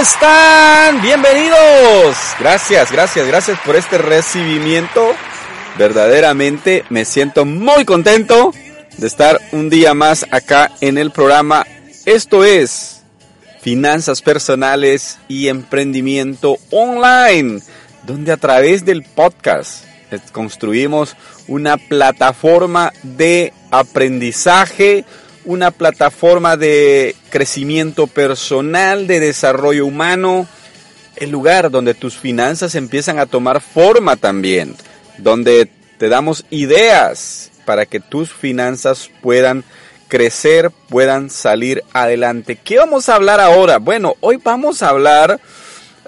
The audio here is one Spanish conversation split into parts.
están? Bienvenidos. Gracias, gracias, gracias por este recibimiento. Verdaderamente me siento muy contento de estar un día más acá en el programa. Esto es Finanzas Personales y Emprendimiento Online, donde a través del podcast construimos una plataforma de aprendizaje, una plataforma de crecimiento personal, de desarrollo humano, el lugar donde tus finanzas empiezan a tomar forma también, donde te damos ideas para que tus finanzas puedan crecer, puedan salir adelante. ¿Qué vamos a hablar ahora? Bueno, hoy vamos a hablar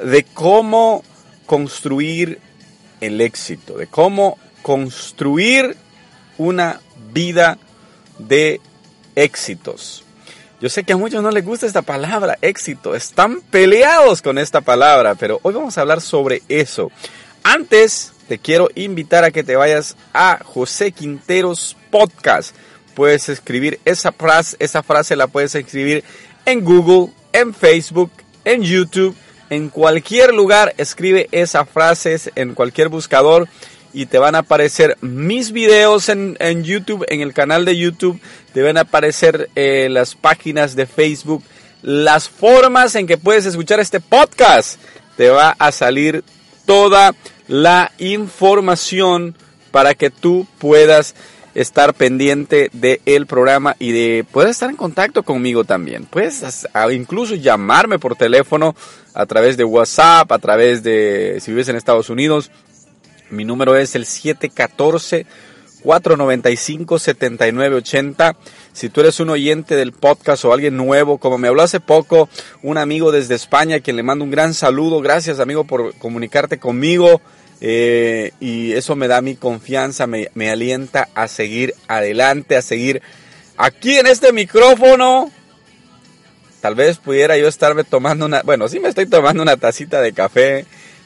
de cómo construir el éxito, de cómo construir una vida de éxitos. Yo sé que a muchos no les gusta esta palabra, éxito. Están peleados con esta palabra, pero hoy vamos a hablar sobre eso. Antes, te quiero invitar a que te vayas a José Quinteros Podcast. Puedes escribir esa frase, esa frase la puedes escribir en Google, en Facebook, en YouTube, en cualquier lugar. Escribe esa frase en cualquier buscador y te van a aparecer mis videos en, YouTube, en el canal de YouTube, te van a aparecer eh, las páginas de Facebook, las formas en que puedes escuchar este podcast. Te va a salir toda la información para que tú puedas estar pendiente del programa y de puedes estar en contacto conmigo también. Puedes incluso llamarme por teléfono a través de WhatsApp, a través de si vives en Estados Unidos, mi número es el 714 495 7980. Si tú eres un oyente del podcast o alguien nuevo, como me habló hace poco un amigo desde España, quien le mando un gran saludo. Gracias, amigo, por comunicarte conmigo. Eh, y eso me da mi confianza, me, me alienta a seguir adelante, a seguir aquí en este micrófono. Tal vez pudiera yo estarme tomando una, bueno, sí me estoy tomando una tacita de café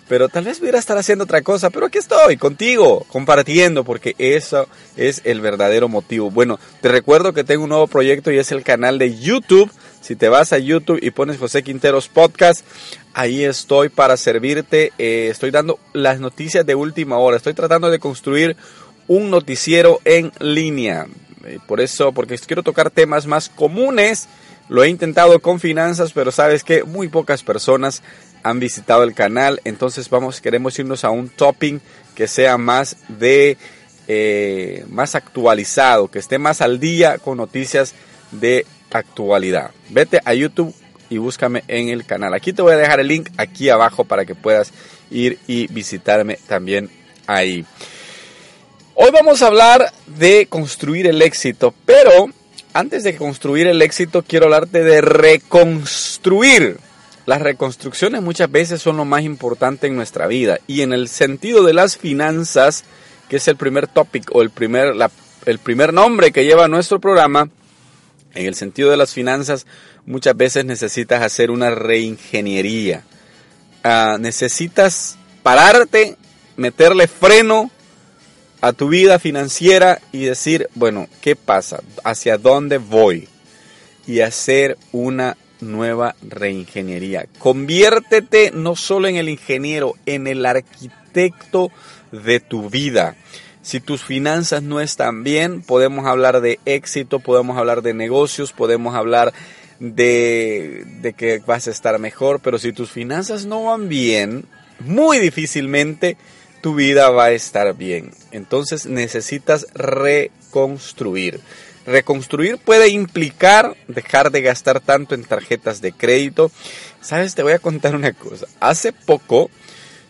pero tal vez pudiera estar haciendo otra cosa, pero aquí estoy contigo, compartiendo, porque eso es el verdadero motivo. Bueno, te recuerdo que tengo un nuevo proyecto y es el canal de YouTube. Si te vas a YouTube y pones José Quinteros Podcast, ahí estoy para servirte. Eh, estoy dando las noticias de última hora. Estoy tratando de construir un noticiero en línea. Eh, por eso, porque quiero tocar temas más comunes. Lo he intentado con finanzas, pero sabes que muy pocas personas han visitado el canal. Entonces vamos, queremos irnos a un topping que sea más de eh, más actualizado, que esté más al día con noticias de actualidad. Vete a YouTube y búscame en el canal. Aquí te voy a dejar el link aquí abajo para que puedas ir y visitarme también ahí. Hoy vamos a hablar de construir el éxito, pero antes de construir el éxito quiero hablarte de reconstruir las reconstrucciones muchas veces son lo más importante en nuestra vida y en el sentido de las finanzas, que es el primer topic o el primer, el primer nombre que lleva nuestro programa, en el sentido de las finanzas muchas veces necesitas hacer una reingeniería. Ah, necesitas pararte, meterle freno a tu vida financiera y decir, bueno, ¿qué pasa? ¿Hacia dónde voy? Y hacer una nueva reingeniería. Conviértete no solo en el ingeniero, en el arquitecto de tu vida. Si tus finanzas no están bien, podemos hablar de éxito, podemos hablar de negocios, podemos hablar de, de que vas a estar mejor, pero si tus finanzas no van bien, muy difícilmente tu vida va a estar bien. Entonces necesitas reconstruir. Reconstruir puede implicar dejar de gastar tanto en tarjetas de crédito. Sabes, te voy a contar una cosa. Hace poco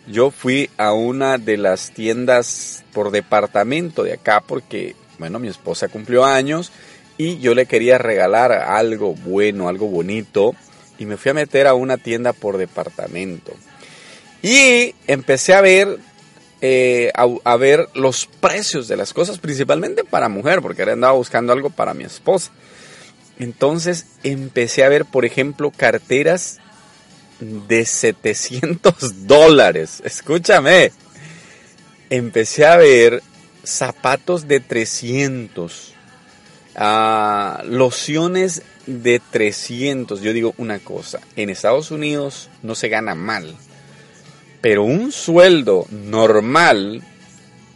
yo fui a una de las tiendas por departamento de acá porque, bueno, mi esposa cumplió años y yo le quería regalar algo bueno, algo bonito y me fui a meter a una tienda por departamento. Y empecé a ver eh, a, ver los precios de las cosas, principalmente para mujer, porque ahora andaba buscando algo para mi esposa. Entonces empecé a ver, por ejemplo, carteras de 700 dólares. Escúchame. Empecé a ver zapatos de 300. Ah, lociones de 300, yo digo una cosa, en Estados Unidos no se gana mal, pero un sueldo normal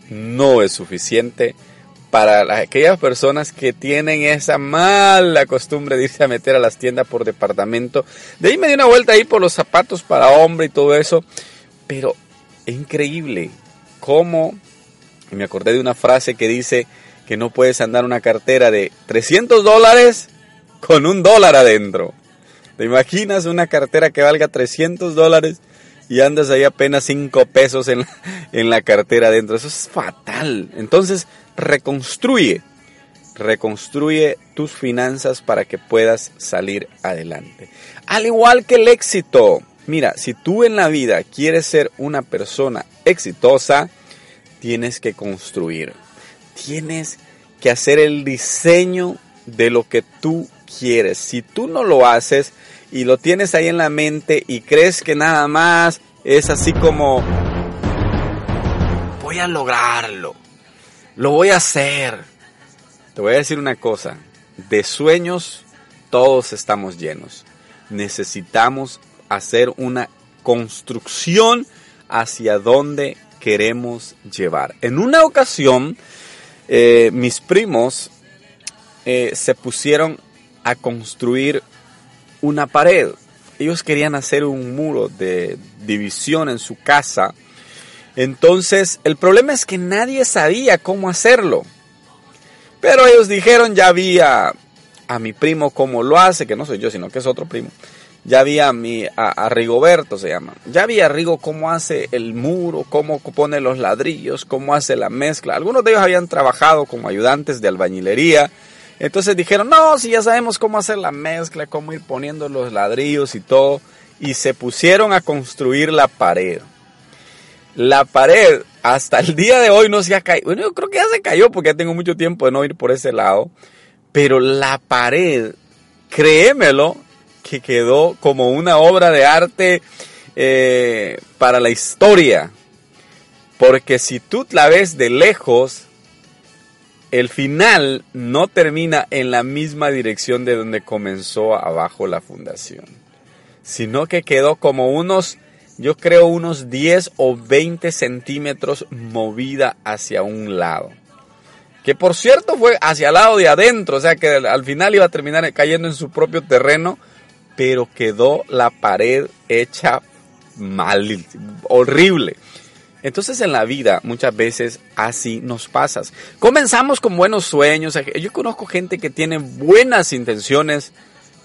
no es suficiente para aquellas personas que tienen esa mala costumbre de irse a meter a las tiendas por departamento. De ahí me di una vuelta ahí por los zapatos para hombre y todo eso. Pero es increíble cómo, me acordé de una frase que dice que no puedes andar una cartera de 300 dólares con un dólar adentro. ¿Te imaginas una cartera que valga 300 dólares y andas ahí apenas 5 pesos en en la cartera adentro? Eso es fatal. Entonces, reconstruye, reconstruye tus finanzas para que puedas salir adelante. Al igual que el éxito, mira, si tú en la vida quieres ser una persona exitosa, tienes que construir, tienes que hacer el diseño de lo que tú quieres. Si tú no lo haces y lo tienes ahí en la mente y crees que nada más es así como voy a lograrlo, lo voy a hacer. Te voy a decir una cosa, de sueños todos estamos llenos. Necesitamos hacer una construcción hacia donde queremos llevar. En una ocasión, eh, mis primos eh, se pusieron a construir una pared. Ellos querían hacer un muro de división en su casa entonces, el problema es que nadie sabía cómo hacerlo. Pero ellos dijeron, ya había a mi primo cómo lo hace, que no soy yo, sino que es otro primo. Ya había a, mi, a, Rigoberto, se llama. Ya había a Rigo cómo hace el muro, cómo pone los ladrillos, cómo hace la mezcla. Algunos de ellos habían trabajado como ayudantes de albañilería. Entonces dijeron, no, si ya sabemos cómo hacer la mezcla, cómo ir poniendo los ladrillos y todo. Y se pusieron a construir la pared la pared hasta el día de hoy no se ha caído. Bueno, yo creo que ya se cayó porque ya tengo mucho tiempo de no ir por ese lado. Pero la pared, créemelo, que quedó como una obra de arte eh, para la historia. Porque si tú la ves de lejos, el final no termina en la misma dirección de donde comenzó abajo la fundación, sino que quedó como unos yo creo unos 10 o 20 centímetros movida hacia un lado. Que por cierto fue hacia el lado de adentro, o sea que al final iba a terminar cayendo en su propio terreno, pero quedó la pared hecha mal, horrible. Entonces en la vida muchas veces así nos pasas. Comenzamos con buenos sueños. Yo conozco gente que tiene buenas intenciones,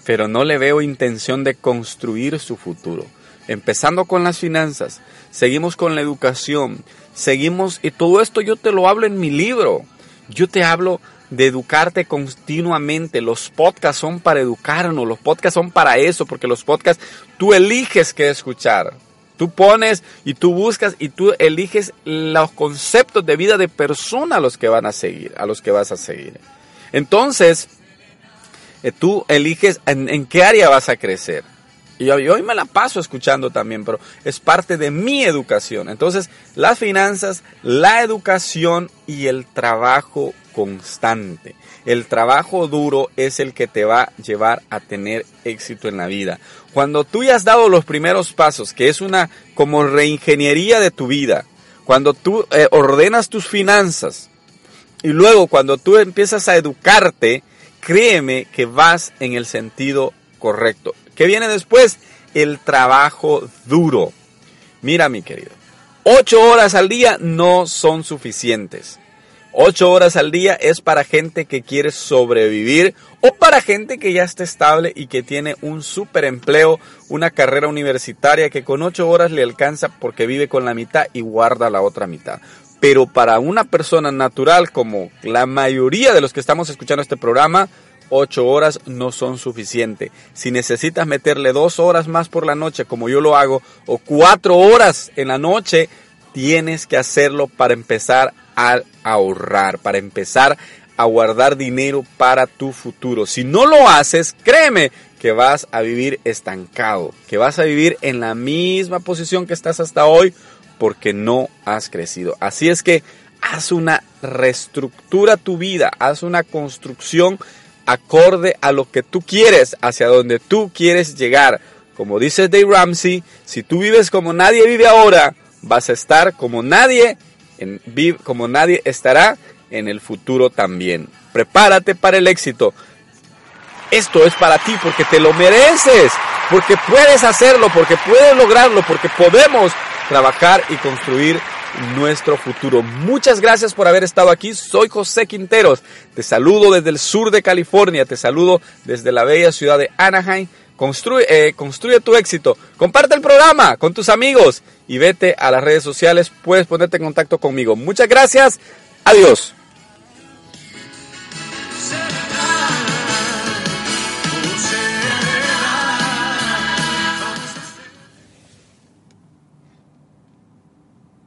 pero no le veo intención de construir su futuro empezando con las finanzas, seguimos con la educación, seguimos, y todo esto yo te lo hablo en mi libro. Yo te hablo de educarte continuamente. Los podcasts son para educarnos, los podcasts son para eso, porque los podcasts tú eliges qué escuchar. Tú pones y tú buscas y tú eliges los conceptos de vida de persona a los que van a seguir, a los que vas a seguir. Entonces, eh, tú eliges en qué área vas a crecer. Y hoy me la paso escuchando también, pero es parte de mi educación. Entonces, las finanzas, la educación y el trabajo constante. El trabajo duro es el que te va a llevar a tener éxito en la vida. Cuando tú ya has dado los primeros pasos, que es una como reingeniería de tu vida, cuando tú eh, ordenas tus finanzas y luego cuando tú empiezas a educarte, créeme que vas en el sentido correcto. ¿Qué viene después? El trabajo duro. Mira, mi querido, ocho horas al día no son suficientes. Ocho horas al día es para gente que quiere sobrevivir o para gente que ya está estable y que tiene un super empleo, una carrera universitaria que con ocho horas le alcanza porque vive con la mitad y guarda la otra mitad. Pero para una persona natural como la mayoría de los que estamos escuchando este programa, ocho horas no son suficientes. Si necesitas meterle dos horas más por la noche, como yo lo hago, o cuatro horas en la noche, tienes que hacerlo para empezar a ahorrar, para empezar a guardar dinero para tu futuro. Si no lo haces, créeme que vas a vivir estancado, que vas a vivir en la misma posición que estás hasta hoy porque no has crecido. Así es que haz una reestructura tu vida, haz una construcción acorde a lo que tú quieres, hacia donde tú quieres llegar. Como dice Dave Ramsey, si tú vives como nadie vive ahora, vas a estar como nadie, en, como nadie estará en el futuro también. Prepárate para el éxito. Esto es para ti porque te lo mereces, porque puedes hacerlo, porque puedes lograrlo, porque podemos trabajar y construir nuestro futuro. Muchas gracias por haber estado aquí. Soy José Quinteros. Te saludo desde el sur de California. Te saludo desde la bella ciudad de Anaheim. Construye, eh, construye tu éxito. Comparte el programa con tus amigos y vete a las redes sociales. Puedes ponerte en contacto conmigo. Muchas gracias. Adiós.